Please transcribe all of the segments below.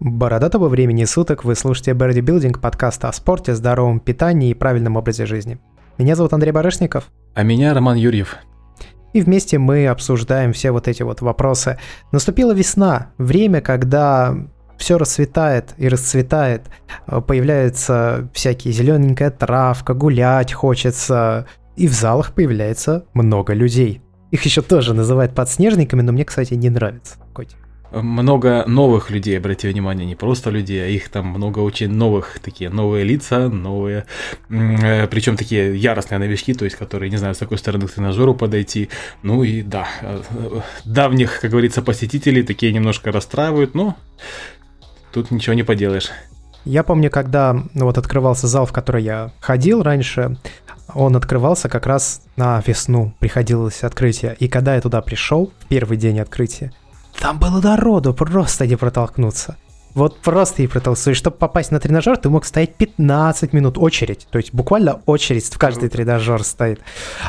Бородатого времени суток вы слушаете Берди Билдинг, подкаст о спорте, здоровом питании и правильном образе жизни. Меня зовут Андрей Барышников. А меня Роман Юрьев. И вместе мы обсуждаем все вот эти вот вопросы. Наступила весна, время, когда все расцветает и расцветает, появляется всякие зелененькая травка, гулять хочется, и в залах появляется много людей. Их еще тоже называют подснежниками, но мне, кстати, не нравится. Котик много новых людей, обратите внимание, не просто людей, а их там много очень новых, такие новые лица, новые, э, причем такие яростные новички, то есть которые не знают, с какой стороны к тренажеру подойти. Ну и да, э, давних, как говорится, посетителей такие немножко расстраивают, но тут ничего не поделаешь. Я помню, когда ну, вот открывался зал, в который я ходил раньше, он открывался как раз на весну, приходилось открытие. И когда я туда пришел, в первый день открытия, там было народу, просто не протолкнуться. Вот просто и протолкнуться. И чтобы попасть на тренажер, ты мог стоять 15 минут очередь. То есть буквально очередь в каждый тренажер стоит.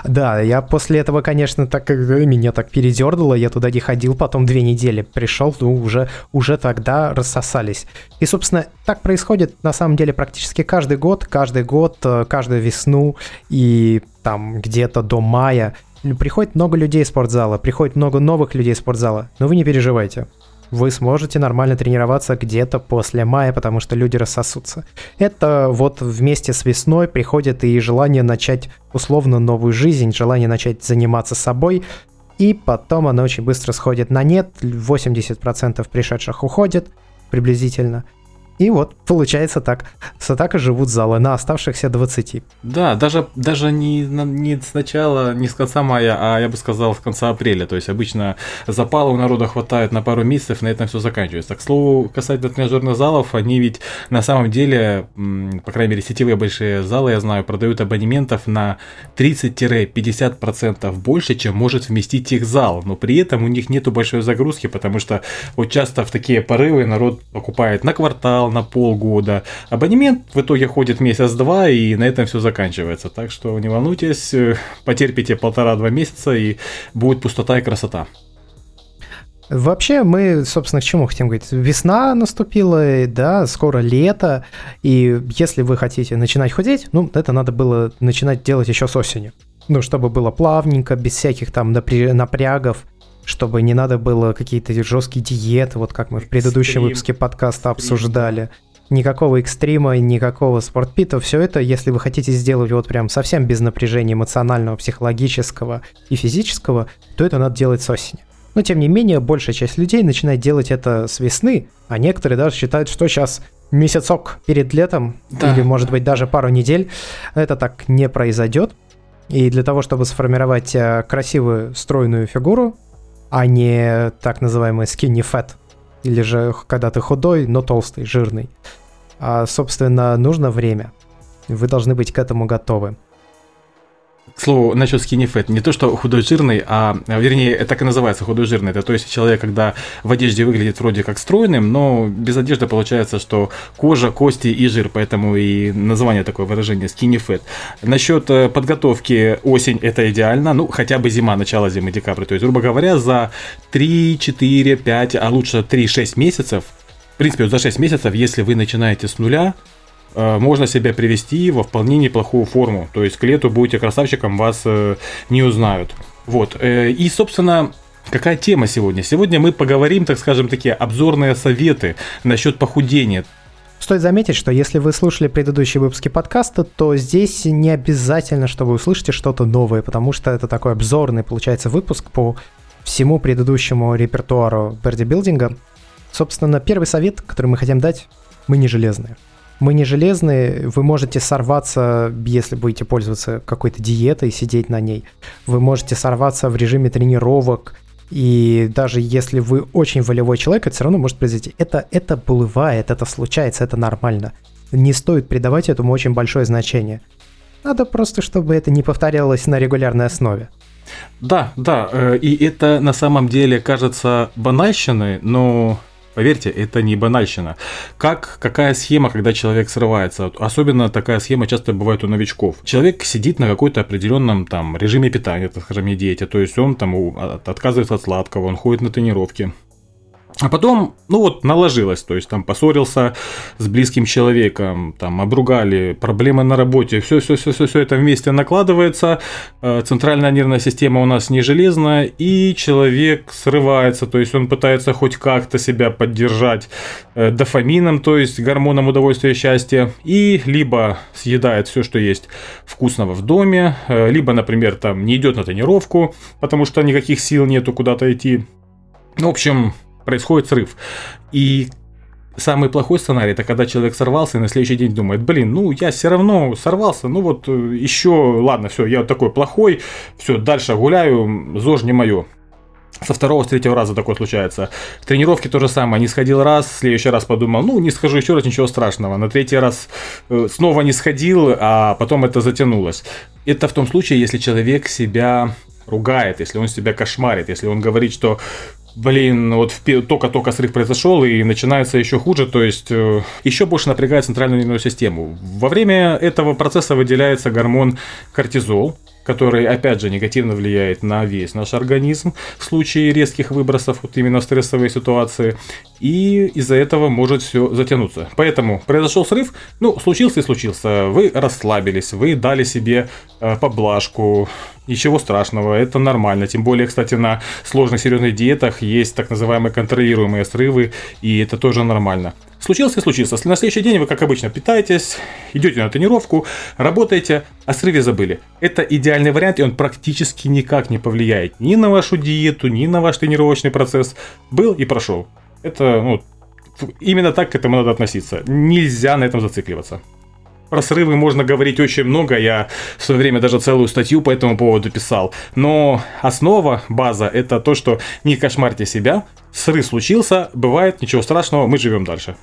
Да, я после этого, конечно, так меня так передернуло, я туда не ходил, потом две недели пришел, ну, уже, уже тогда рассосались. И, собственно, так происходит на самом деле практически каждый год, каждый год, э, каждую весну и там где-то до мая – Приходит много людей из спортзала, приходит много новых людей из спортзала, но вы не переживайте. Вы сможете нормально тренироваться где-то после мая, потому что люди рассосутся. Это вот вместе с весной приходит и желание начать условно новую жизнь, желание начать заниматься собой, и потом оно очень быстро сходит на нет, 80% пришедших уходит приблизительно – и вот получается так. С атакой живут залы на оставшихся 20. Да, даже, даже не, не сначала, не с конца мая, а я бы сказал с конца апреля. То есть обычно запала у народа хватает на пару месяцев, на этом все заканчивается. К слову, касательно тренажерных залов, они ведь на самом деле, по крайней мере, сетевые большие залы, я знаю, продают абонементов на 30-50% больше, чем может вместить их зал. Но при этом у них нету большой загрузки, потому что вот часто в такие порывы народ покупает на квартал, на полгода. Абонемент в итоге ходит месяц-два, и на этом все заканчивается. Так что не волнуйтесь, э, потерпите полтора-два месяца, и будет пустота и красота. Вообще мы, собственно, к чему хотим говорить? Весна наступила, да, скоро лето, и если вы хотите начинать худеть, ну, это надо было начинать делать еще с осени. Ну, чтобы было плавненько, без всяких там напрягов, чтобы не надо было какие-то жесткие диеты, вот как мы в предыдущем выпуске подкаста обсуждали. Никакого экстрима, никакого спортпита, все это, если вы хотите сделать вот прям совсем без напряжения эмоционального, психологического и физического, то это надо делать с осени. Но тем не менее, большая часть людей начинает делать это с весны, а некоторые даже считают, что сейчас месяцок перед летом, да. или может быть даже пару недель, это так не произойдет. И для того, чтобы сформировать э, красивую, стройную фигуру, а не так называемый skinny fat, или же когда ты худой, но толстый, жирный. А, собственно, нужно время. Вы должны быть к этому готовы. К слову, насчет skinny fat, не то, что худой жирный, а, вернее, это так и называется худой жирный. Это то есть человек, когда в одежде выглядит вроде как стройным, но без одежды получается, что кожа, кости и жир, поэтому и название такое выражение skinny fat. Насчет э, подготовки осень это идеально, ну, хотя бы зима, начало зимы, декабрь. То есть, грубо говоря, за 3, 4, 5, а лучше 3-6 месяцев в принципе, за 6 месяцев, если вы начинаете с нуля, можно себя привести во вполне неплохую форму. То есть к лету будете красавчиком, вас э, не узнают. Вот. Э, и, собственно, Какая тема сегодня? Сегодня мы поговорим, так скажем, такие обзорные советы насчет похудения. Стоит заметить, что если вы слушали предыдущие выпуски подкаста, то здесь не обязательно, что вы услышите что-то новое, потому что это такой обзорный, получается, выпуск по всему предыдущему репертуару бодибилдинга. Собственно, первый совет, который мы хотим дать, мы не железные. Мы не железные, вы можете сорваться, если будете пользоваться какой-то диетой, сидеть на ней. Вы можете сорваться в режиме тренировок, и даже если вы очень волевой человек, это все равно может произойти. Это, это бывает, это случается, это нормально. Не стоит придавать этому очень большое значение. Надо просто, чтобы это не повторялось на регулярной основе. Да, да, э, и это на самом деле кажется банальщиной, но Поверьте, это не банальщина. Как, какая схема, когда человек срывается? Особенно такая схема часто бывает у новичков. Человек сидит на какой-то определенном там режиме питания, так скажем, диете. То есть он там отказывается от сладкого, он ходит на тренировки. А потом, ну вот, наложилось, то есть там поссорился с близким человеком, там обругали, проблемы на работе, все, все, все, все, все это вместе накладывается, э, центральная нервная система у нас не железная, и человек срывается, то есть он пытается хоть как-то себя поддержать э, дофамином, то есть гормоном удовольствия и счастья, и либо съедает все, что есть вкусного в доме, э, либо, например, там не идет на тренировку, потому что никаких сил нету куда-то идти. В общем, происходит срыв. И самый плохой сценарий это когда человек сорвался и на следующий день думает, блин, ну я все равно сорвался, ну вот э, еще, ладно, все, я такой плохой, все, дальше гуляю, ЗОЖ не мое. Со второго, с третьего раза такое случается. В тренировке то же самое. Не сходил раз, в следующий раз подумал, ну, не схожу еще раз, ничего страшного. На третий раз э, снова не сходил, а потом это затянулось. Это в том случае, если человек себя ругает, если он себя кошмарит, если он говорит, что блин, вот только-только срыв произошел и начинается еще хуже, то есть э, еще больше напрягает центральную нервную систему. Во время этого процесса выделяется гормон кортизол, который, опять же, негативно влияет на весь наш организм в случае резких выбросов, вот именно в стрессовой ситуации, и из-за этого может все затянуться. Поэтому произошел срыв, ну, случился и случился, вы расслабились, вы дали себе э, поблажку, ничего страшного, это нормально, тем более, кстати, на сложных серьезных диетах есть так называемые контролируемые срывы, и это тоже нормально. Случился и случился. На следующий день вы, как обычно, питаетесь, идете на тренировку, работаете, о срыве забыли. Это идеальный вариант, и он практически никак не повлияет ни на вашу диету, ни на ваш тренировочный процесс. Был и прошел. Это, ну, именно так к этому надо относиться. Нельзя на этом зацикливаться. Про срывы можно говорить очень много, я в свое время даже целую статью по этому поводу писал. Но основа, база, это то, что не кошмарьте себя, срыв случился, бывает, ничего страшного, мы живем дальше.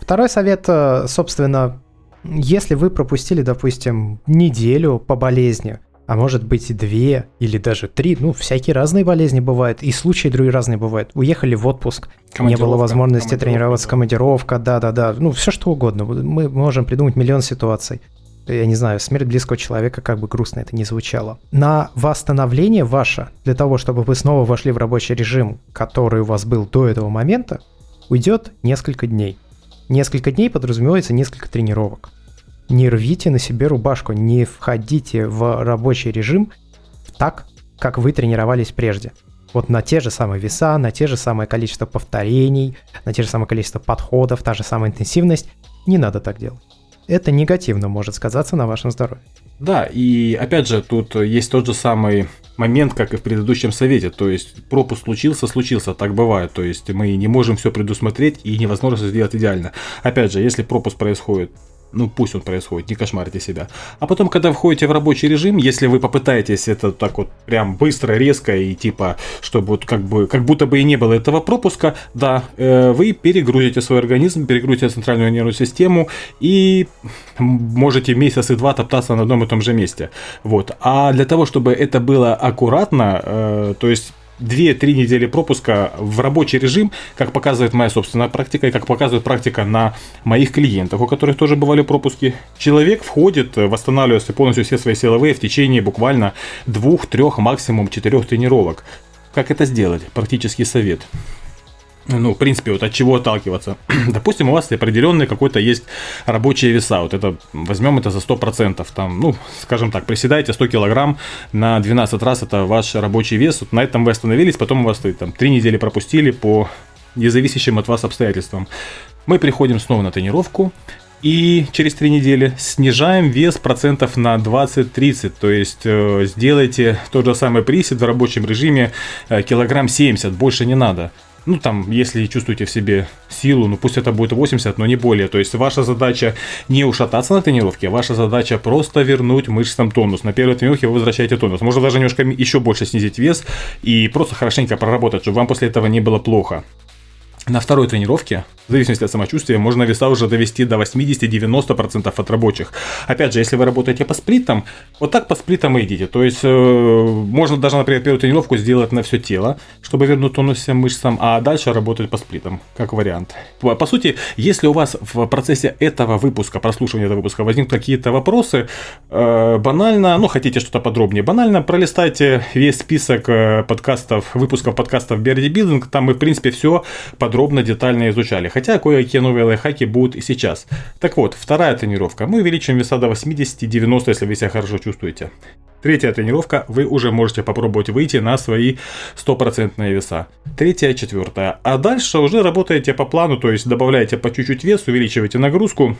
Второй совет, э, собственно, если вы пропустили, допустим, неделю по болезни, а может быть и две или даже три, ну, всякие разные болезни бывают, и случаи другие разные бывают. Уехали в отпуск, не было возможности тренироваться, да. командировка, да-да-да, ну, все что угодно. Мы можем придумать миллион ситуаций. Я не знаю, смерть близкого человека, как бы грустно это ни звучало. На восстановление ваше, для того, чтобы вы снова вошли в рабочий режим, который у вас был до этого момента, уйдет несколько дней. Несколько дней подразумевается несколько тренировок не рвите на себе рубашку, не входите в рабочий режим так, как вы тренировались прежде. Вот на те же самые веса, на те же самое количество повторений, на те же самое количество подходов, та же самая интенсивность. Не надо так делать. Это негативно может сказаться на вашем здоровье. Да, и опять же, тут есть тот же самый момент, как и в предыдущем совете. То есть пропуск случился, случился, так бывает. То есть мы не можем все предусмотреть и невозможно сделать идеально. Опять же, если пропуск происходит ну пусть он происходит, не кошмарите себя. А потом, когда входите в рабочий режим, если вы попытаетесь это так вот прям быстро, резко и типа, чтобы вот как бы, как будто бы и не было этого пропуска, да, э, вы перегрузите свой организм, перегрузите центральную нервную систему и можете месяц и два топтаться на одном и том же месте. Вот. А для того, чтобы это было аккуратно, э, то есть 2-3 недели пропуска в рабочий режим, как показывает моя собственная практика и как показывает практика на моих клиентах, у которых тоже бывали пропуски. Человек входит, восстанавливается полностью все свои силовые в течение буквально 2-3, максимум 4 тренировок. Как это сделать? Практический совет ну, в принципе, вот от чего отталкиваться. Допустим, у вас определенный какой-то есть рабочие веса. Вот это, возьмем это за 100%. Там, ну, скажем так, приседаете 100 килограмм на 12 раз, это ваш рабочий вес. Вот на этом вы остановились, потом у вас там 3 недели пропустили по независящим от вас обстоятельствам. Мы приходим снова на тренировку, и через 3 недели снижаем вес процентов на 20-30. То есть э, сделайте тот же самый присед в рабочем режиме э, килограмм 70, больше не надо ну там, если чувствуете в себе силу, ну пусть это будет 80, но не более. То есть ваша задача не ушататься на тренировке, ваша задача просто вернуть мышцам тонус. На первой тренировке вы возвращаете тонус. Можно даже немножко еще больше снизить вес и просто хорошенько проработать, чтобы вам после этого не было плохо. На второй тренировке, в зависимости от самочувствия, можно веса уже довести до 80-90% от рабочих. Опять же, если вы работаете по сплитам, вот так по сплитам и идите. То есть, э, можно даже, например, первую тренировку сделать на все тело, чтобы вернуть тонус всем мышцам, а дальше работать по сплитам, как вариант. По, по сути, если у вас в процессе этого выпуска, прослушивания этого выпуска возникнут какие-то вопросы, э, банально, ну, хотите что-то подробнее, банально пролистайте весь список э, подкастов, выпусков подкастов Берди Билдинг, там мы, в принципе, все подробно подробно, детально изучали. Хотя кое-какие новые лайфхаки будут и сейчас. Так вот, вторая тренировка. Мы увеличим веса до 80-90, если вы себя хорошо чувствуете. Третья тренировка, вы уже можете попробовать выйти на свои стопроцентные веса. Третья, четвертая. А дальше уже работаете по плану, то есть добавляете по чуть-чуть вес, увеличиваете нагрузку,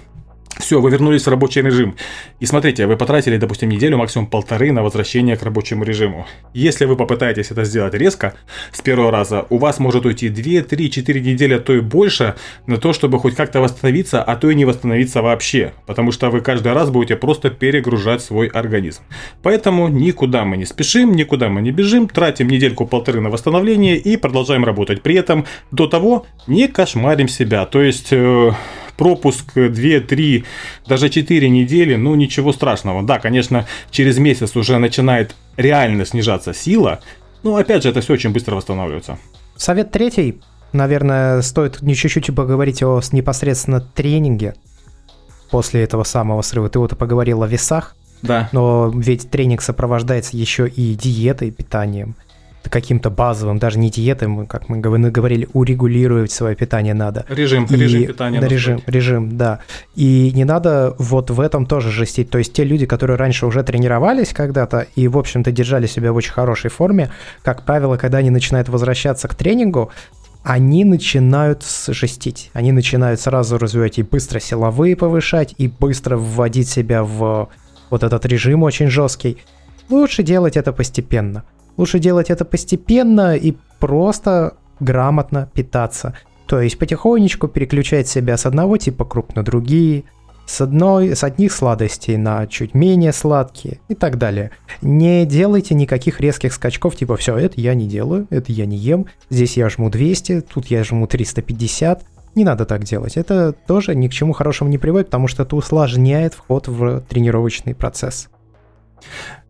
все, вы вернулись в рабочий режим. И смотрите, вы потратили, допустим, неделю, максимум полторы на возвращение к рабочему режиму. Если вы попытаетесь это сделать резко, с первого раза, у вас может уйти 2, 3, 4 недели, а то и больше, на то, чтобы хоть как-то восстановиться, а то и не восстановиться вообще. Потому что вы каждый раз будете просто перегружать свой организм. Поэтому никуда мы не спешим, никуда мы не бежим, тратим недельку-полторы на восстановление и продолжаем работать. При этом до того не кошмарим себя. То есть... Э пропуск 2, 3, даже 4 недели, ну ничего страшного. Да, конечно, через месяц уже начинает реально снижаться сила, но опять же это все очень быстро восстанавливается. Совет третий. Наверное, стоит не чуть-чуть поговорить о непосредственно тренинге после этого самого срыва. Ты вот поговорил о весах, да. но ведь тренинг сопровождается еще и диетой, питанием каким-то базовым, даже не диетом, как мы говорили, урегулировать свое питание надо. Режим, и, режим питания. Да, режим, режим, да. И не надо вот в этом тоже жестить. То есть те люди, которые раньше уже тренировались когда-то и, в общем-то, держали себя в очень хорошей форме, как правило, когда они начинают возвращаться к тренингу, они начинают жестить. Они начинают сразу развивать и быстро силовые повышать, и быстро вводить себя в вот этот режим очень жесткий. Лучше делать это постепенно. Лучше делать это постепенно и просто грамотно питаться. То есть потихонечку переключать себя с одного типа круп на другие, с, одной, с одних сладостей на чуть менее сладкие и так далее. Не делайте никаких резких скачков, типа все, это я не делаю, это я не ем, здесь я жму 200, тут я жму 350. Не надо так делать. Это тоже ни к чему хорошему не приводит, потому что это усложняет вход в тренировочный процесс.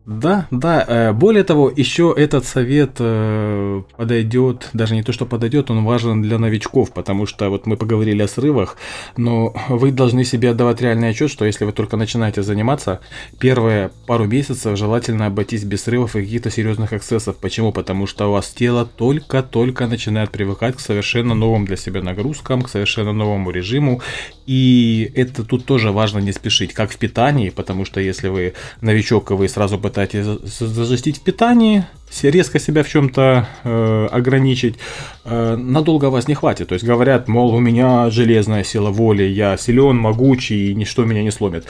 Да, да. Э, более того, еще этот совет э, подойдет, даже не то, что подойдет, он важен для новичков, потому что вот мы поговорили о срывах, но вы должны себе отдавать реальный отчет, что если вы только начинаете заниматься, первые пару месяцев желательно обойтись без срывов и каких-то серьезных эксцессов. Почему? Потому что у вас тело только-только начинает привыкать к совершенно новым для себя нагрузкам, к совершенно новому режиму, и это тут тоже важно не спешить, как в питании, потому что если вы новичок, и вы сразу пытаетесь зажестить в питании, резко себя в чем-то э, ограничить, э, надолго вас не хватит. То есть говорят, мол, у меня железная сила воли, я силен, могучий, и ничто меня не сломит.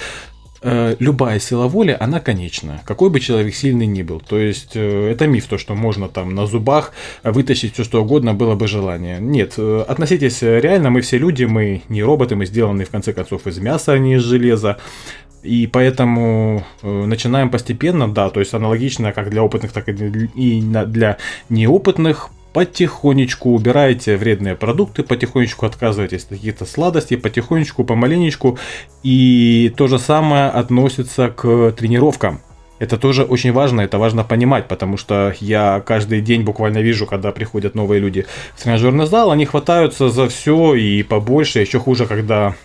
Э, любая сила воли, она конечна, какой бы человек сильный ни был. То есть э, это миф, то, что можно там на зубах вытащить все что угодно, было бы желание. Нет, э, относитесь реально, мы все люди, мы не роботы, мы сделаны в конце концов из мяса, а не из железа. И поэтому начинаем постепенно, да, то есть аналогично как для опытных, так и для неопытных потихонечку убираете вредные продукты, потихонечку отказываетесь от каких-то сладостей, потихонечку, помаленечку. И то же самое относится к тренировкам. Это тоже очень важно, это важно понимать, потому что я каждый день буквально вижу, когда приходят новые люди в тренажерный зал, они хватаются за все и побольше, еще хуже, когда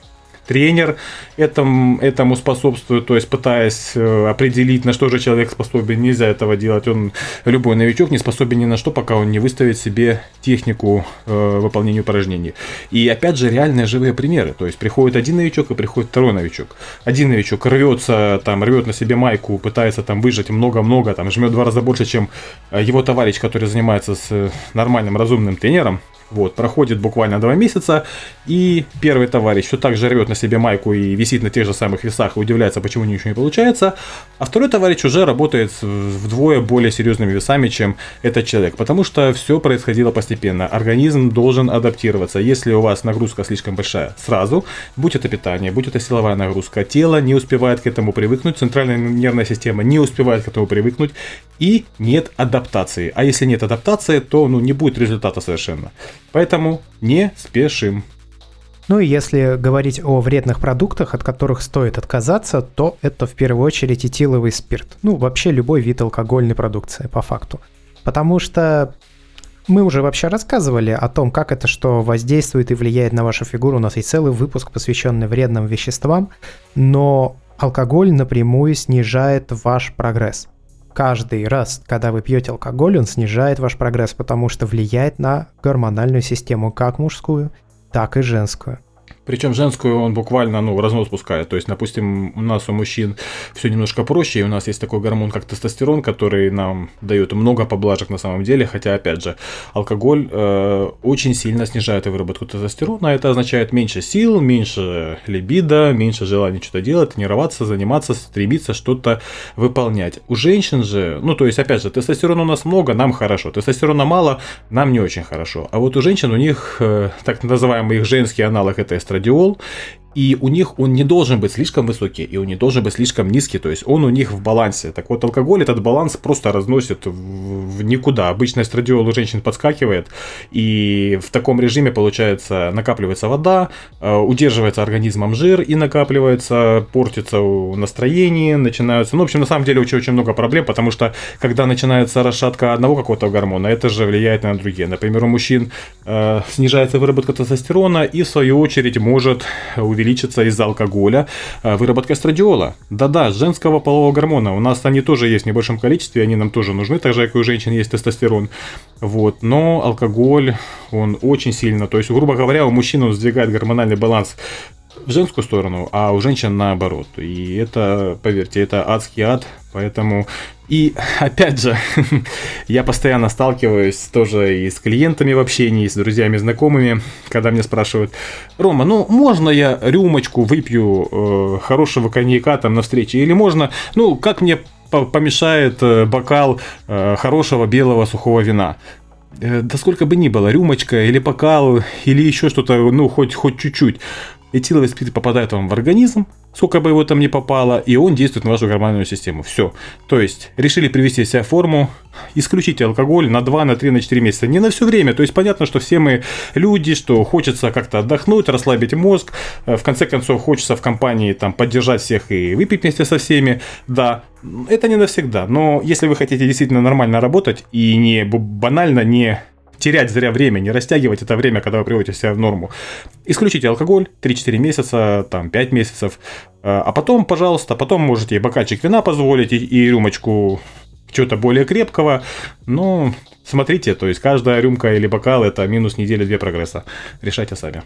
тренер этому, этому способствует, то есть пытаясь э, определить, на что же человек способен, нельзя этого делать. Он, любой новичок, не способен ни на что, пока он не выставит себе технику э, выполнения упражнений. И опять же, реальные живые примеры. То есть приходит один новичок и приходит второй новичок. Один новичок рвется, там, рвет на себе майку, пытается там выжать много-много, там, жмет два раза больше, чем э, его товарищ, который занимается с э, нормальным, разумным тренером. Вот, проходит буквально два месяца, и первый товарищ все так же рвет на себе майку и висит на тех же самых весах и удивляется, почему ничего не получается, а второй товарищ уже работает вдвое более серьезными весами, чем этот человек, потому что все происходило постепенно. Организм должен адаптироваться. Если у вас нагрузка слишком большая, сразу, будь это питание, будь это силовая нагрузка, тело не успевает к этому привыкнуть, центральная нервная система не успевает к этому привыкнуть, и нет адаптации. А если нет адаптации, то ну, не будет результата совершенно. Поэтому не спешим. Ну и если говорить о вредных продуктах, от которых стоит отказаться, то это в первую очередь этиловый спирт. Ну, вообще любой вид алкогольной продукции, по факту. Потому что мы уже вообще рассказывали о том, как это что воздействует и влияет на вашу фигуру. У нас есть целый выпуск, посвященный вредным веществам, но алкоголь напрямую снижает ваш прогресс. Каждый раз, когда вы пьете алкоголь, он снижает ваш прогресс, потому что влияет на гормональную систему, как мужскую, так и женскую. Причем женскую он буквально ну, разнос пускает. То есть, допустим, у нас у мужчин все немножко проще, и у нас есть такой гормон, как тестостерон, который нам дает много поблажек на самом деле. Хотя, опять же, алкоголь э, очень сильно снижает выработку тестостерона. Это означает меньше сил, меньше либидо, меньше желания что-то делать, тренироваться, заниматься, стремиться что-то выполнять. У женщин же, ну, то есть, опять же, тестостерона у нас много, нам хорошо. Тестостерона мало, нам не очень хорошо. А вот у женщин у них э, так называемый их женский аналог это эстроген эстрадиол, и у них он не должен быть слишком высокий, и он не должен быть слишком низкий, то есть он у них в балансе. Так вот, алкоголь этот баланс просто разносит в никуда. Обычно эстрадиол у женщин подскакивает, и в таком режиме, получается, накапливается вода, э, удерживается организмом жир и накапливается, портится настроение, начинаются... Ну, в общем, на самом деле очень-очень много проблем, потому что когда начинается расшатка одного какого-то гормона, это же влияет на другие. Например, у мужчин э, снижается выработка тестостерона, и в свою очередь может увеличиться увеличится из-за алкоголя э, выработка эстрадиола. Да-да, женского полового гормона. У нас они тоже есть в небольшом количестве, они нам тоже нужны, так же, как и у женщин есть тестостерон. Вот. Но алкоголь, он очень сильно, то есть, грубо говоря, у мужчин он сдвигает гормональный баланс в женскую сторону, а у женщин наоборот. И это, поверьте, это адский ад, поэтому... И опять же, я постоянно сталкиваюсь тоже и с клиентами в общении, и с друзьями, знакомыми, когда меня спрашивают, Рома, ну можно я рюмочку выпью э, хорошего коньяка там на встрече, или можно, ну как мне помешает э, бокал э, хорошего белого сухого вина? Э, да сколько бы ни было, рюмочка или бокал, или еще что-то, ну, хоть, хоть чуть-чуть этиловый спирт попадает вам в организм, сколько бы его там ни попало, и он действует на вашу гормональную систему. Все. То есть, решили привести себя в форму, исключите алкоголь на 2, на 3, на 4 месяца. Не на все время. То есть, понятно, что все мы люди, что хочется как-то отдохнуть, расслабить мозг. Э, в конце концов, хочется в компании там поддержать всех и выпить вместе со всеми. Да, это не навсегда. Но если вы хотите действительно нормально работать и не банально не терять зря время, не растягивать это время, когда вы приводите себя в норму. Исключите алкоголь 3-4 месяца, там 5 месяцев, э, а потом, пожалуйста, потом можете и бокальчик вина позволить, и, и рюмочку чего-то более крепкого, но смотрите, то есть каждая рюмка или бокал это минус недели две прогресса. Решайте сами.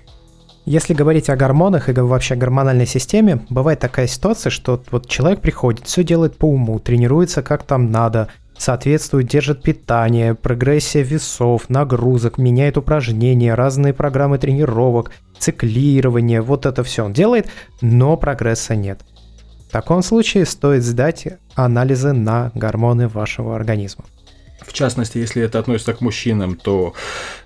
Если говорить о гормонах и вообще гормональной системе, бывает такая ситуация, что вот человек приходит, все делает по уму, тренируется как там надо, соответствует, держит питание, прогрессия весов, нагрузок, меняет упражнения, разные программы тренировок, циклирование, вот это все он делает, но прогресса нет. В таком случае стоит сдать анализы на гормоны вашего организма. В частности, если это относится к мужчинам, то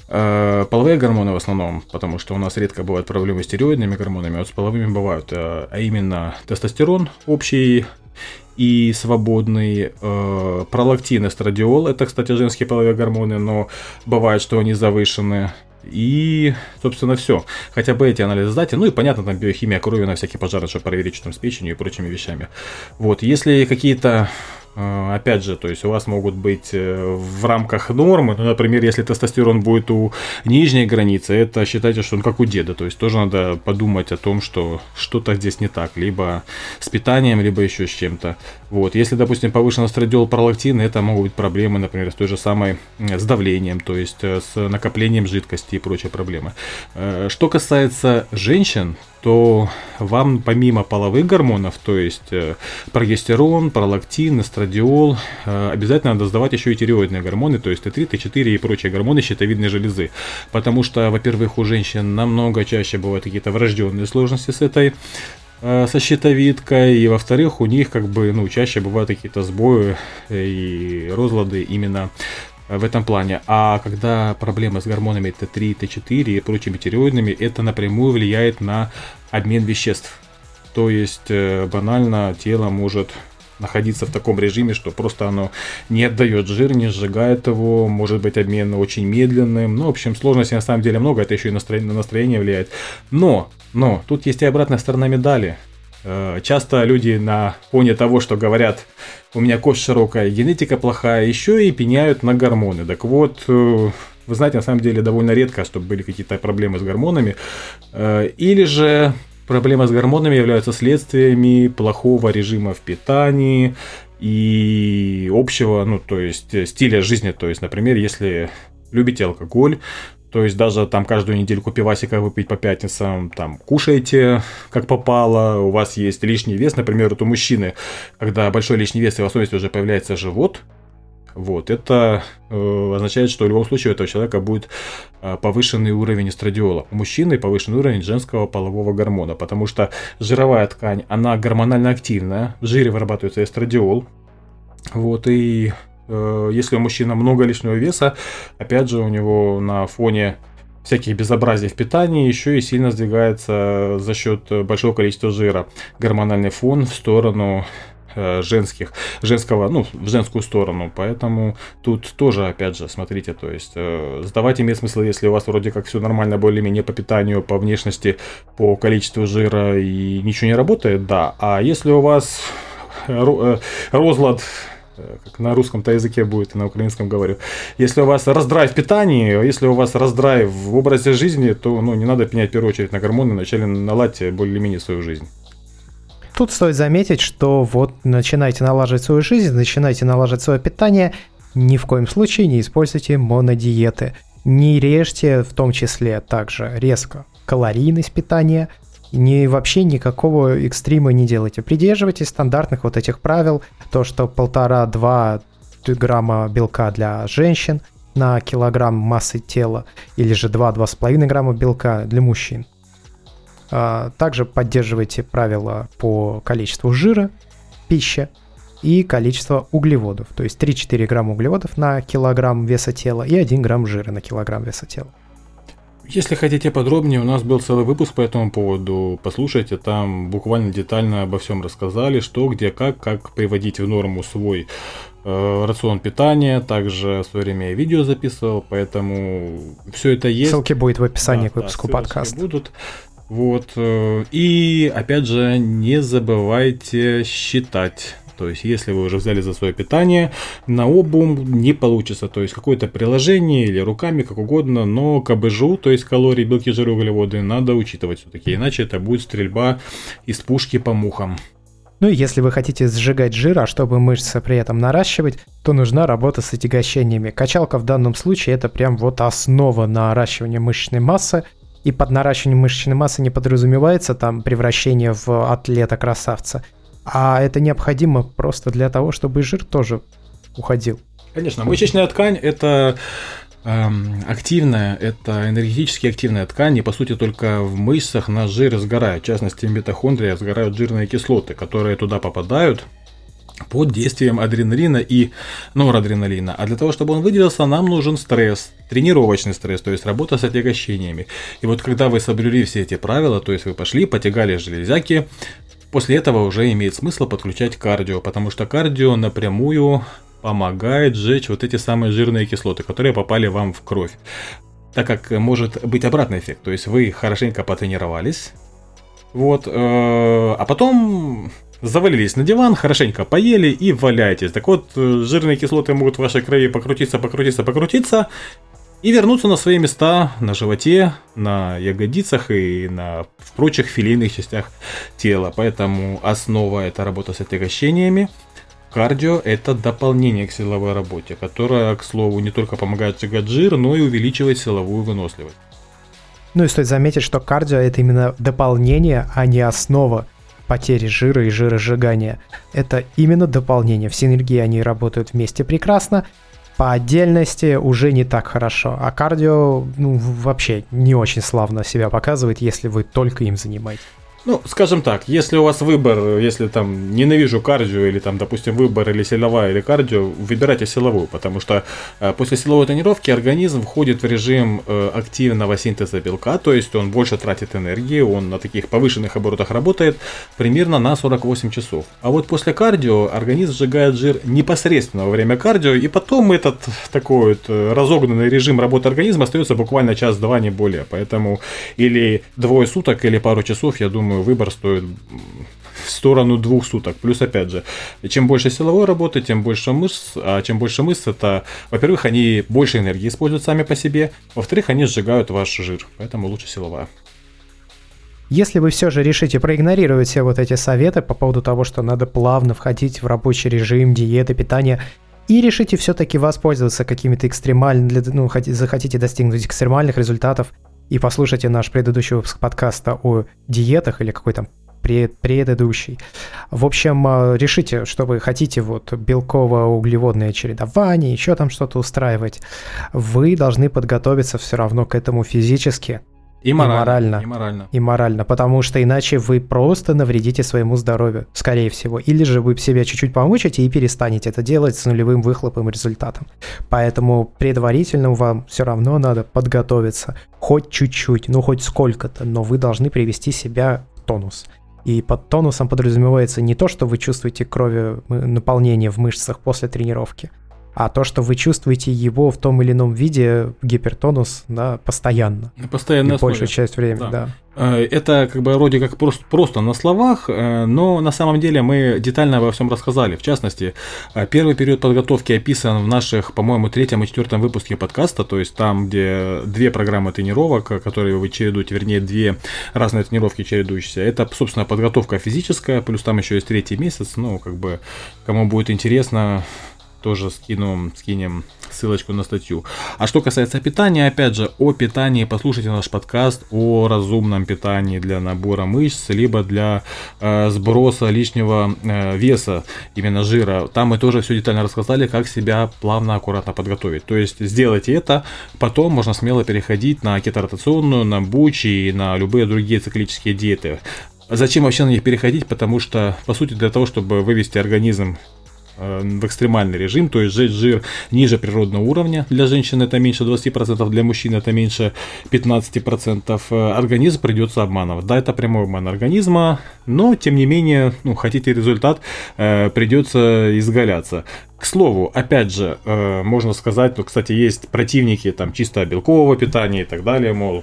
э, половые гормоны в основном, потому что у нас редко бывают проблемы с стероидными гормонами, а вот с половыми бывают, э, а именно тестостерон общий и свободный э, пролактин, эстрадиол. Это, кстати, женские половые гормоны, но бывает, что они завышены. И, собственно, все. Хотя бы эти анализы сдать. Ну и, понятно, там биохимия крови на всякие пожары, чтобы проверить, что там с печенью и прочими вещами. Вот, если какие-то опять же, то есть у вас могут быть э, в рамках нормы, ну, например, если тестостерон будет у нижней границы, это считайте, что он как у деда, то есть тоже надо подумать о том, что что-то здесь не так, либо с питанием, либо еще с чем-то. Вот, если, допустим, повышен эстрадиол пролактин, это могут быть проблемы, например, с той же самой с давлением, то есть э, с накоплением жидкости и прочие проблемы. Э, что касается женщин, то вам помимо половых гормонов, то есть э, прогестерон, пролактин, эстрадиол, э, обязательно надо сдавать еще и тиреоидные гормоны, то есть Т3, Т4 и прочие гормоны щитовидной железы. Потому что, во-первых, у женщин намного чаще бывают какие-то врожденные сложности с этой э, со щитовидкой, и во-вторых, у них как бы, ну, чаще бывают какие-то сбои и розлады именно в этом плане. А когда проблемы с гормонами Т3, Т4 и прочими тиреоидными, это напрямую влияет на обмен веществ. То есть э, банально тело может находиться в таком режиме, что просто оно не отдает жир, не сжигает его, может быть обмен очень медленным. Ну, в общем, сложностей на самом деле много, это еще и настроение, на настроение влияет. Но, но, тут есть и обратная сторона медали. Э, часто люди на фоне того, что говорят, у меня кость широкая, генетика плохая, еще и пеняют на гормоны. Так вот, э, вы знаете, на самом деле довольно редко, чтобы были какие-то проблемы с гормонами. Э, или же проблемы с гормонами являются следствиями плохого режима в питании и общего, ну, то есть стиля жизни. То есть, например, если любите алкоголь, то есть даже там каждую недельку пивасика выпить по пятницам, там кушаете как попало, у вас есть лишний вес, например, вот у мужчины, когда большой лишний вес и в особенности уже появляется живот, вот, это э, означает, что в любом случае у этого человека будет э, повышенный уровень эстрадиола. У мужчины повышенный уровень женского полового гормона, потому что жировая ткань, она гормонально активная, в жире вырабатывается эстрадиол, вот, и если у мужчины много лишнего веса, опять же, у него на фоне всяких безобразий в питании еще и сильно сдвигается за счет большого количества жира гормональный фон в сторону э, женских, женского, ну, в женскую сторону. Поэтому тут тоже, опять же, смотрите, то есть э, сдавать имеет смысл, если у вас вроде как все нормально, более-менее по питанию, по внешности, по количеству жира и ничего не работает, да. А если у вас розлад Э, как на русском-то языке будет и на украинском говорю. Если у вас раздрай в питании, если у вас раздрай в образе жизни, то ну, не надо пенять в первую очередь на гормоны, вначале наладьте более-менее свою жизнь. Тут стоит заметить, что вот начинайте налаживать свою жизнь, начинайте налаживать свое питание, ни в коем случае не используйте монодиеты. Не режьте в том числе также резко калорийность питания – ни, вообще никакого экстрима не делайте. Придерживайтесь стандартных вот этих правил, то, что полтора-два грамма белка для женщин на килограмм массы тела, или же 2-2,5 грамма белка для мужчин. А, также поддерживайте правила по количеству жира пищи и количество углеводов. То есть 3-4 грамма углеводов на килограмм веса тела и 1 грамм жира на килограмм веса тела. Если хотите подробнее, у нас был целый выпуск по этому поводу. Послушайте, там буквально детально обо всем рассказали, что, где, как, как приводить в норму свой э, рацион питания. Также в свое время я видео записывал, поэтому все это есть. Ссылки будет в описании да, к выпуску да, подкаста. будут. Вот. Э, и опять же, не забывайте считать то есть, если вы уже взяли за свое питание, на обум не получится. То есть, какое-то приложение или руками, как угодно, но КБЖУ, то есть калории, белки, жиры, углеводы, надо учитывать все-таки. Иначе это будет стрельба из пушки по мухам. Ну и если вы хотите сжигать жир, а чтобы мышцы при этом наращивать, то нужна работа с отягощениями. Качалка в данном случае это прям вот основа наращивания мышечной массы. И под наращиванием мышечной массы не подразумевается там превращение в атлета-красавца. А это необходимо просто для того, чтобы жир тоже уходил. Конечно, мышечная ткань это эм, активная, это энергетически активная ткань, и по сути только в мышцах наш жир сгорает. В частности, в митохондрии сгорают жирные кислоты, которые туда попадают под действием адреналина и норадреналина. А для того, чтобы он выделился, нам нужен стресс, тренировочный стресс, то есть работа с отягощениями. И вот когда вы соблюли все эти правила, то есть вы пошли, потягали железяки, После этого уже имеет смысл подключать кардио, потому что кардио напрямую помогает сжечь вот эти самые жирные кислоты, которые попали вам в кровь. Так как может быть обратный эффект, то есть вы хорошенько потренировались, вот, э, а потом завалились на диван, хорошенько поели и валяетесь. Так вот, э, жирные кислоты могут в вашей крови покрутиться, покрутиться, покрутиться, и вернуться на свои места на животе, на ягодицах и на в прочих филейных частях тела. Поэтому основа это работа с отягощениями. Кардио – это дополнение к силовой работе, которая, к слову, не только помогает сжигать жир, но и увеличивать силовую выносливость. Ну и стоит заметить, что кардио – это именно дополнение, а не основа потери жира и жиросжигания. Это именно дополнение. В синергии они работают вместе прекрасно, по отдельности уже не так хорошо. А кардио ну, вообще не очень славно себя показывает, если вы только им занимаетесь. Ну, скажем так, если у вас выбор, если там ненавижу кардио, или там, допустим, выбор или силовая, или кардио, выбирайте силовую, потому что э, после силовой тренировки организм входит в режим э, активного синтеза белка, то есть он больше тратит энергии, он на таких повышенных оборотах работает примерно на 48 часов. А вот после кардио организм сжигает жир непосредственно во время кардио, и потом этот такой вот э, разогнанный режим работы организма остается буквально час-два, не более. Поэтому или двое суток, или пару часов, я думаю, думаю, выбор стоит в сторону двух суток. Плюс, опять же, чем больше силовой работы, тем больше мышц. А чем больше мышц, это, во-первых, они больше энергии используют сами по себе. Во-вторых, они сжигают ваш жир. Поэтому лучше силовая. Если вы все же решите проигнорировать все вот эти советы по поводу того, что надо плавно входить в рабочий режим, диеты, питания, и решите все-таки воспользоваться какими-то экстремальными, ну, захотите достигнуть экстремальных результатов, и послушайте наш предыдущий выпуск подкаста о диетах или какой там предыдущий. В общем, э, решите, что вы хотите, вот белково-углеводное чередование, еще там что-то устраивать. Вы должны подготовиться все равно к этому физически, и морально, и морально. И морально. потому что иначе вы просто навредите своему здоровью, скорее всего. Или же вы себя чуть-чуть помучите и перестанете это делать с нулевым выхлопом и результатом. Поэтому предварительно вам все равно надо подготовиться. Хоть чуть-чуть, ну хоть сколько-то, но вы должны привести себя в тонус. И под тонусом подразумевается не то, что вы чувствуете крови наполнение в мышцах после тренировки, а то, что вы чувствуете его в том или ином виде, гипертонус, да, постоянно. Постоянно. Большую часть времени, да. да. Э, это как бы вроде как просто, просто на словах, э, но на самом деле мы детально обо всем рассказали. В частности, э, первый период подготовки описан в наших, по-моему, третьем и четвертом выпуске подкаста, то есть там, где две программы тренировок, которые вы чередуете, вернее, две разные тренировки чередующиеся. Это, собственно, подготовка физическая, плюс там еще есть третий месяц, ну, как бы, кому будет интересно, тоже скину, скинем ссылочку на статью. А что касается питания, опять же, о питании послушайте наш подкаст о разумном питании для набора мышц, либо для э, сброса лишнего э, веса, именно жира. Там мы тоже все детально рассказали, как себя плавно, аккуратно подготовить. То есть сделайте это, потом можно смело переходить на кеторотационную, на бучи и на любые другие циклические диеты. Зачем вообще на них переходить? Потому что, по сути, для того, чтобы вывести организм в экстремальный режим, то есть сжечь жир ниже природного уровня. Для женщин это меньше 20%, для мужчин это меньше 15%. Э, организм придется обманывать. Да, это прямой обман организма, но тем не менее, ну, хотите результат, э, придется изгаляться. К слову, опять же, можно сказать, ну, кстати, есть противники там чисто белкового питания и так далее, мол,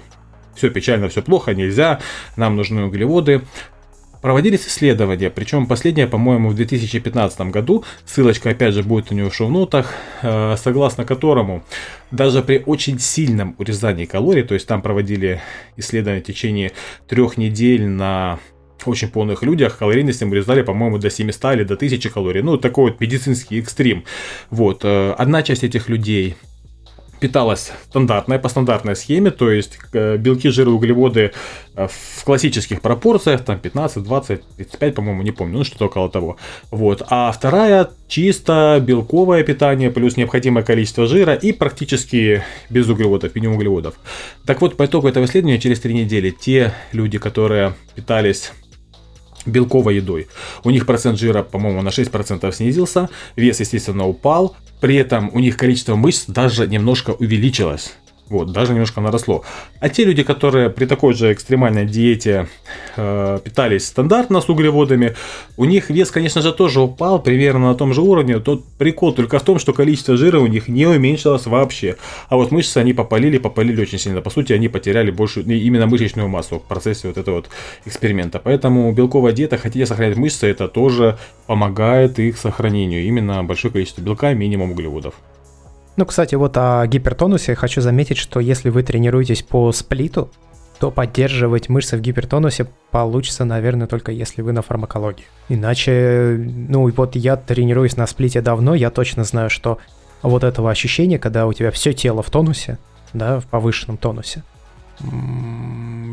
все печально, все плохо, нельзя, нам нужны углеводы. Проводились исследования, причем последнее, по-моему, в 2015 году, ссылочка опять же будет у него в шоу-нотах, э, согласно которому даже при очень сильном урезании калорий, то есть там проводили исследования в течение трех недель на очень полных людях калорийность им урезали, по-моему, до 700 или до 1000 калорий. Ну, такой вот медицинский экстрим. Вот. Э, одна часть этих людей питалась стандартная, по стандартной схеме, то есть э, белки, жиры, углеводы э, в классических пропорциях, там 15, 20, 35, по-моему, не помню, ну что-то около того. Вот. А вторая чисто белковое питание плюс необходимое количество жира и практически без углеводов, минимум углеводов. Так вот, по итогу этого исследования через три недели те люди, которые питались белковой едой. У них процент жира, по-моему, на 6% снизился, вес, естественно, упал, при этом у них количество мышц даже немножко увеличилось. Вот, даже немножко наросло. А те люди, которые при такой же экстремальной диете э, питались стандартно с углеводами, у них вес, конечно же, тоже упал примерно на том же уровне. Тот прикол только в том, что количество жира у них не уменьшилось вообще. А вот мышцы они попалили, попалили очень сильно. По сути, они потеряли больше именно мышечную массу в процессе вот этого вот эксперимента. Поэтому белковая диета, хотите сохранять мышцы, это тоже помогает их сохранению. Именно большое количество белка, минимум углеводов. Ну, кстати, вот о гипертонусе хочу заметить, что если вы тренируетесь по сплиту, то поддерживать мышцы в гипертонусе получится, наверное, только если вы на фармакологии. Иначе, ну вот я тренируюсь на сплите давно, я точно знаю, что вот этого ощущения, когда у тебя все тело в тонусе, да, в повышенном тонусе,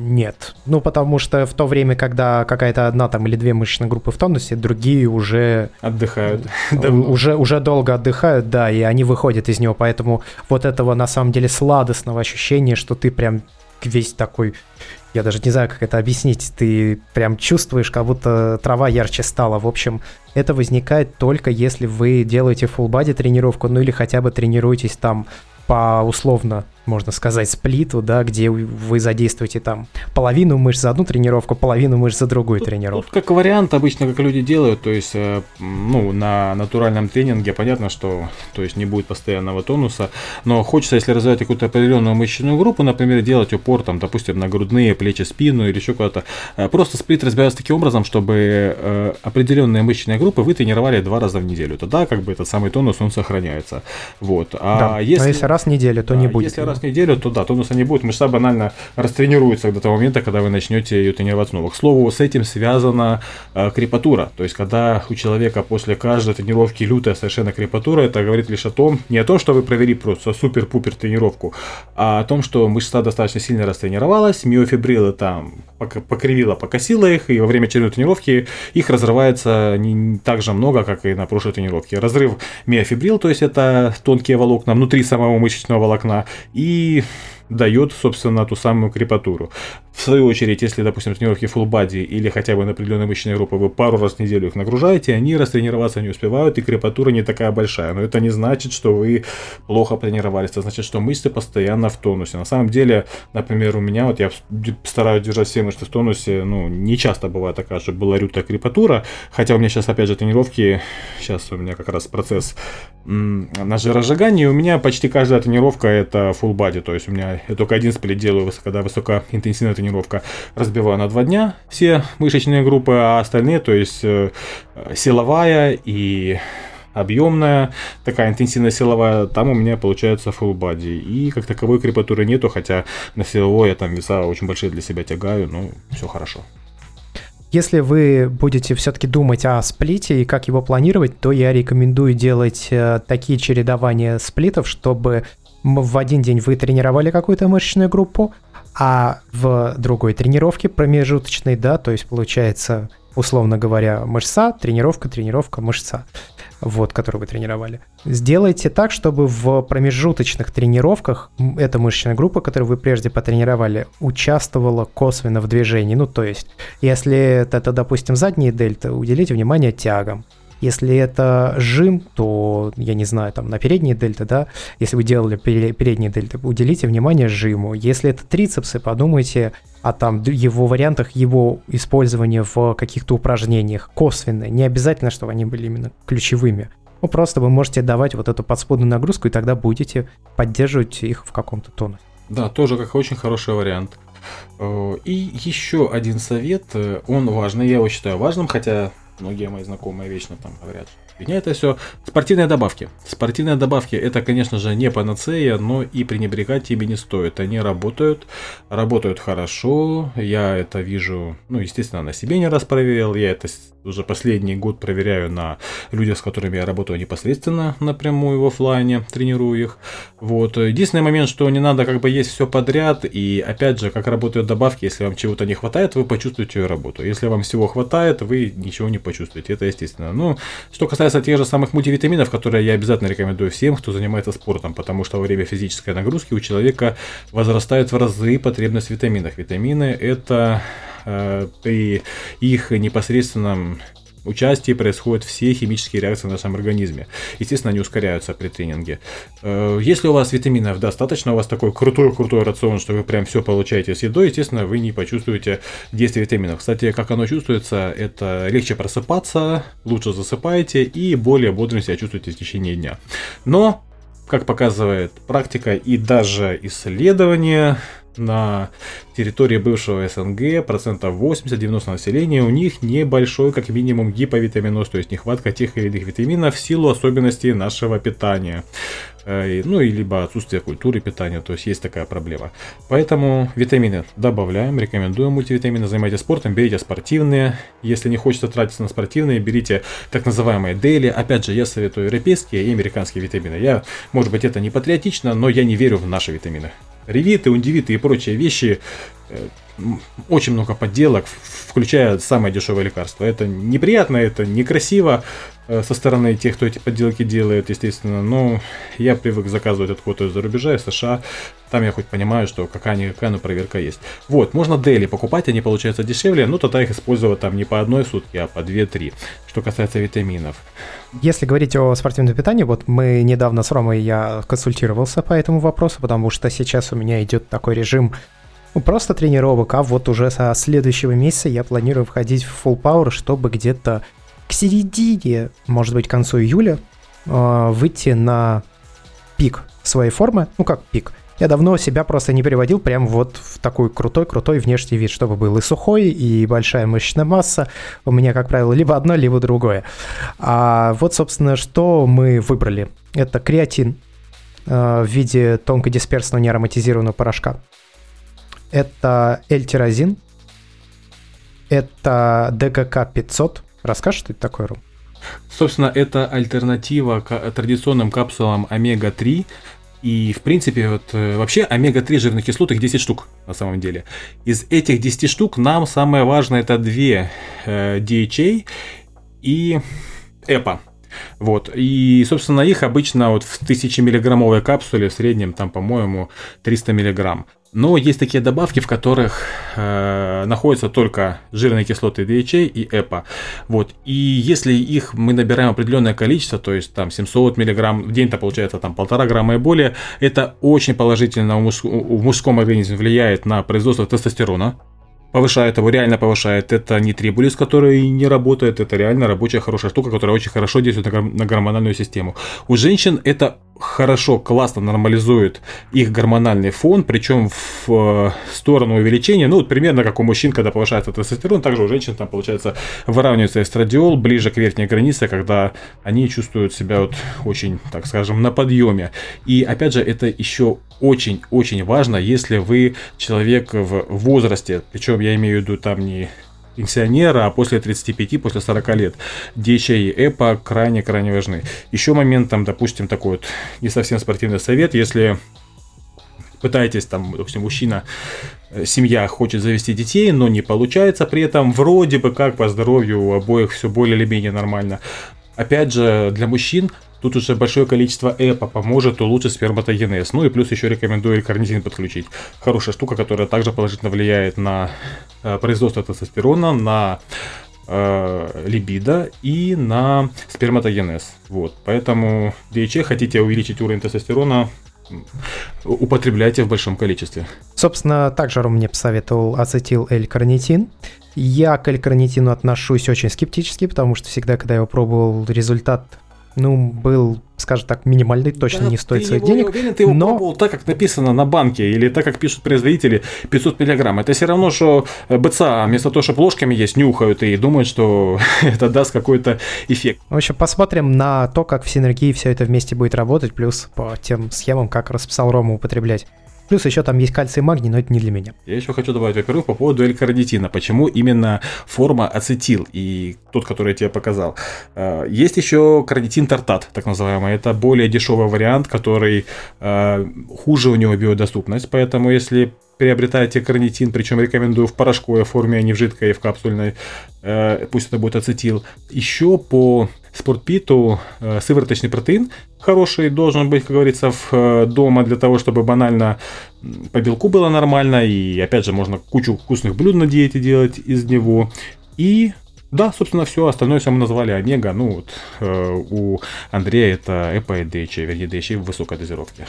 нет. Ну, потому что в то время, когда какая-то одна там или две мышечные группы в тонусе, другие уже... Отдыхают. Уже, уже долго отдыхают, да, и они выходят из него. Поэтому вот этого, на самом деле, сладостного ощущения, что ты прям весь такой я даже не знаю, как это объяснить, ты прям чувствуешь, как будто трава ярче стала. В общем, это возникает только если вы делаете full body тренировку, ну или хотя бы тренируетесь там по условно можно сказать, сплиту, да, где вы задействуете там половину мышц за одну тренировку, половину мышц за другую тут, тренировку. Тут как вариант обычно, как люди делают, то есть, э, ну, на натуральном тренинге понятно, что, то есть, не будет постоянного тонуса, но хочется, если развивать какую-то определенную мышечную группу, например, делать упор, там, допустим, на грудные, плечи, спину или еще куда-то, э, просто сплит разбираться таким образом, чтобы э, определенные мышечные группы вы тренировали два раза в неделю, тогда как бы этот самый тонус, он сохраняется. Вот. А да, если, а если раз в неделю, то да, не будет. Если раз в неделю, то да, тонуса не будет. Мышца банально растренируется до того момента, когда вы начнете ее тренировать снова. К слову, с этим связана э, крепатура. То есть, когда у человека после каждой тренировки лютая совершенно крепатура, это говорит лишь о том, не о том, что вы провели просто супер-пупер тренировку, а о том, что мышца достаточно сильно растренировалась, миофибрилы там покривила, покосила их, и во время очередной тренировки их разрывается не так же много, как и на прошлой тренировке. Разрыв миофибрил, то есть это тонкие волокна внутри самого мышечного волокна, и И дает, собственно, ту самую крепатуру. В свою очередь, если, допустим, тренировки full body или хотя бы на определенной мышечной группе вы пару раз в неделю их нагружаете, они растренироваться не успевают, и крепатура не такая большая. Но это не значит, что вы плохо тренировались, это значит, что мышцы постоянно в тонусе. На самом деле, например, у меня, вот я стараюсь держать все мышцы в тонусе, ну, не часто бывает такая, чтобы была лютая крепатура, хотя у меня сейчас, опять же, тренировки, сейчас у меня как раз процесс на жиросжигании, у меня почти каждая тренировка это full body, то есть у меня я только один сплит делаю, когда высокоинтенсивная тренировка. Разбиваю на два дня все мышечные группы, а остальные, то есть э, силовая и объемная, такая интенсивная силовая, там у меня получается full body. И как таковой крепатуры нету, хотя на силовой я там веса очень большие для себя тягаю, ну, все хорошо. Если вы будете все-таки думать о сплите и как его планировать, то я рекомендую делать э, такие чередования сплитов, чтобы в один день вы тренировали какую-то мышечную группу, а в другой тренировке промежуточной, да, то есть получается, условно говоря, мышца, тренировка, тренировка, мышца, вот, которую вы тренировали. Сделайте так, чтобы в промежуточных тренировках эта мышечная группа, которую вы прежде потренировали, участвовала косвенно в движении. Ну, то есть, если это, допустим, задние дельты, уделите внимание тягам. Если это жим, то, я не знаю, там на передние дельты, да, если вы делали передние дельты, уделите внимание жиму. Если это трицепсы, подумайте о там его вариантах, его использования в каких-то упражнениях косвенные. Не обязательно, чтобы они были именно ключевыми. Ну, просто вы можете давать вот эту подспудную нагрузку, и тогда будете поддерживать их в каком-то тонусе. Да, тоже как очень хороший вариант. Э, и еще один совет, э, он важный, я его считаю важным, хотя Многие мои знакомые вечно там говорят, меня это все спортивные добавки. Спортивные добавки это, конечно же, не панацея, но и пренебрегать ими не стоит. Они работают, работают хорошо. Я это вижу, ну, естественно, на себе не раз проверил. Я это уже последний год проверяю на людях, с которыми я работаю непосредственно напрямую в офлайне, тренирую их. Вот. Единственный момент, что не надо как бы есть все подряд, и опять же, как работают добавки, если вам чего-то не хватает, вы почувствуете ее работу. Если вам всего хватает, вы ничего не почувствуете, это естественно. Ну, что касается тех же самых мультивитаминов, которые я обязательно рекомендую всем, кто занимается спортом, потому что во время физической нагрузки у человека возрастает в разы потребность в витаминах. Витамины это при их непосредственном участии происходят все химические реакции в нашем организме. Естественно, они ускоряются при тренинге. Э, если у вас витаминов достаточно, у вас такой крутой-крутой рацион, что вы прям все получаете с едой, естественно, вы не почувствуете действие витаминов. Кстати, как оно чувствуется, это легче просыпаться, лучше засыпаете и более бодрым себя чувствуете в течение дня. Но как показывает практика и даже исследования, на территории бывшего СНГ процентов 80-90 населения у них небольшой как минимум гиповитаминоз, то есть нехватка тех или иных витаминов в силу особенностей нашего питания. Э, ну, и либо отсутствие культуры питания, то есть есть такая проблема. Поэтому витамины добавляем, рекомендуем мультивитамины, занимайтесь спортом, берите спортивные. Если не хочется тратиться на спортивные, берите так называемые дейли. Опять же, я советую европейские и американские витамины. Я, может быть, это не патриотично, но я не верю в наши витамины ревиты, ундивиты и прочие вещи, э, очень много подделок, включая самое дешевое лекарство. Это неприятно, это некрасиво, со стороны тех, кто эти подделки делает, естественно. Но я привык заказывать откуда-то из-за рубежа, из США. Там я хоть понимаю, что какая-никакая, но проверка есть. Вот, можно дели покупать, они получаются дешевле, но тогда их использовать там не по одной сутки, а по 2-3, что касается витаминов. Если говорить о спортивном питании, вот мы недавно с Ромой я консультировался по этому вопросу, потому что сейчас у меня идет такой режим ну, просто тренировок, а вот уже со следующего месяца я планирую входить в full power, чтобы где-то к середине, может быть, к концу июля э, выйти на пик своей формы. Ну, как пик? Я давно себя просто не переводил прям вот в такой крутой-крутой внешний вид, чтобы был и сухой, и большая мышечная масса. У меня, как правило, либо одно, либо другое. А вот, собственно, что мы выбрали. Это креатин э, в виде тонкодисперсного неароматизированного порошка это L-тирозин, это ДГК-500. Расскажешь, что это такое, Ром? Собственно, это альтернатива к традиционным капсулам омега-3. И, в принципе, вот э, вообще омега-3 жирных кислот, их 10 штук на самом деле. Из этих 10 штук нам самое важное это две э, DHA и EPA. Вот. И, собственно, их обычно вот в 1000 миллиграммовой капсуле в среднем там, по-моему, 300 миллиграмм. Но есть такие добавки, в которых э, находятся только жирные кислоты DHA и EPA. Вот. И если их мы набираем определенное количество, то есть там 700 мг в день, то получается там полтора грамма и более, это очень положительно в, муж, в мужском организме влияет на производство тестостерона повышает его, реально повышает. Это не трибулис, который не работает, это реально рабочая хорошая штука, которая очень хорошо действует на гормональную систему. У женщин это хорошо, классно нормализует их гормональный фон, причем в э, сторону увеличения, ну, вот примерно как у мужчин, когда повышается тестостерон, также у женщин там, получается, выравнивается эстрадиол ближе к верхней границе, когда они чувствуют себя вот очень, так скажем, на подъеме. И, опять же, это еще очень-очень важно, если вы человек в возрасте, причем я имею в виду там не пенсионера, а после 35, после 40 лет DHA и EPA крайне-крайне важны. Еще момент, там, допустим, такой вот не совсем спортивный совет, если пытаетесь, там, допустим, мужчина, э, семья хочет завести детей, но не получается, при этом вроде бы как по здоровью у обоих все более или менее нормально. Опять же, для мужчин Тут уже большое количество эпа поможет улучшить сперматогенез. Ну и плюс еще рекомендую карнитин подключить. Хорошая штука, которая также положительно влияет на э, производство тестостерона, на э, либидо и на сперматогенез. Вот. Поэтому DHA хотите увеличить уровень тестостерона, употребляйте в большом количестве. Собственно, также Ром мне посоветовал ацетил L-карнитин. Я к L-карнитину отношусь очень скептически, потому что всегда, когда я его пробовал, результат ну, был, скажем так, минимальный, точно да, не стоит своих денег. Уверен, ты его но... пробовал так, как написано на банке, или так, как пишут производители, 500 миллиграмм. Это все равно, что БЦА вместо того, чтобы ложками есть, нюхают и думают, что это даст какой-то эффект. В общем, посмотрим на то, как в синергии все это вместе будет работать, плюс по тем схемам, как расписал Рома употреблять. Плюс еще там есть кальций и магний, но это не для меня. Я еще хочу добавить, во-первых, по поводу L-карнитина. Почему именно форма ацетил и тот, который я тебе показал. Э, есть еще карнитин тартат, так называемый. Это более дешевый вариант, который э, хуже у него биодоступность. Поэтому если приобретаете карнитин, причем рекомендую в порошковой форме, а не в жидкой, в капсульной, э, пусть это будет ацетил. Еще по спортпиту сывороточный протеин хороший должен быть, как говорится, в э, дома для того, чтобы банально по белку было нормально. И опять же, можно кучу вкусных блюд на диете делать из него. И да, собственно, все. Остальное все мы назвали омега. Ну, вот э, у Андрея это EPA и DHA, вернее, DHA в высокой дозировке.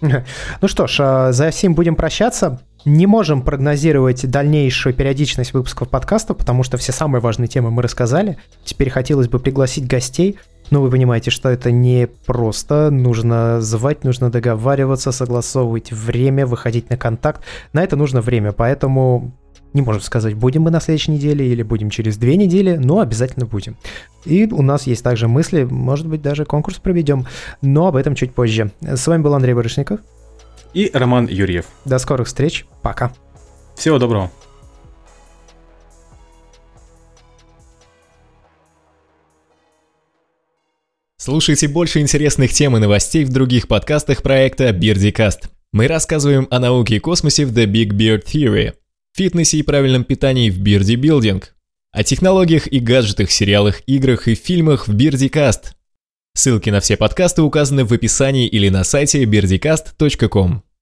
Ну что ж, а, за всем будем прощаться. Не можем прогнозировать дальнейшую периодичность выпусков подкаста, потому что все самые важные темы мы рассказали. Теперь хотелось бы пригласить гостей. Но вы понимаете, что это не просто. Нужно звать, нужно договариваться, согласовывать время, выходить на контакт. На это нужно время, поэтому не можем сказать, будем мы на следующей неделе или будем через две недели, но обязательно будем. И у нас есть также мысли, может быть, даже конкурс проведем, но об этом чуть позже. С вами был Андрей Барышников. И Роман Юрьев. До скорых встреч. Пока. Всего доброго. Слушайте больше интересных тем и новостей в других подкастах проекта BeardyCast. Мы рассказываем о науке и космосе в The Big Beard Theory – фитнесе и правильном питании в бирди-билдинг, О технологиях и гаджетах, сериалах, играх и фильмах в Бирдикаст. Ссылки на все подкасты указаны в описании или на сайте birdicast.com.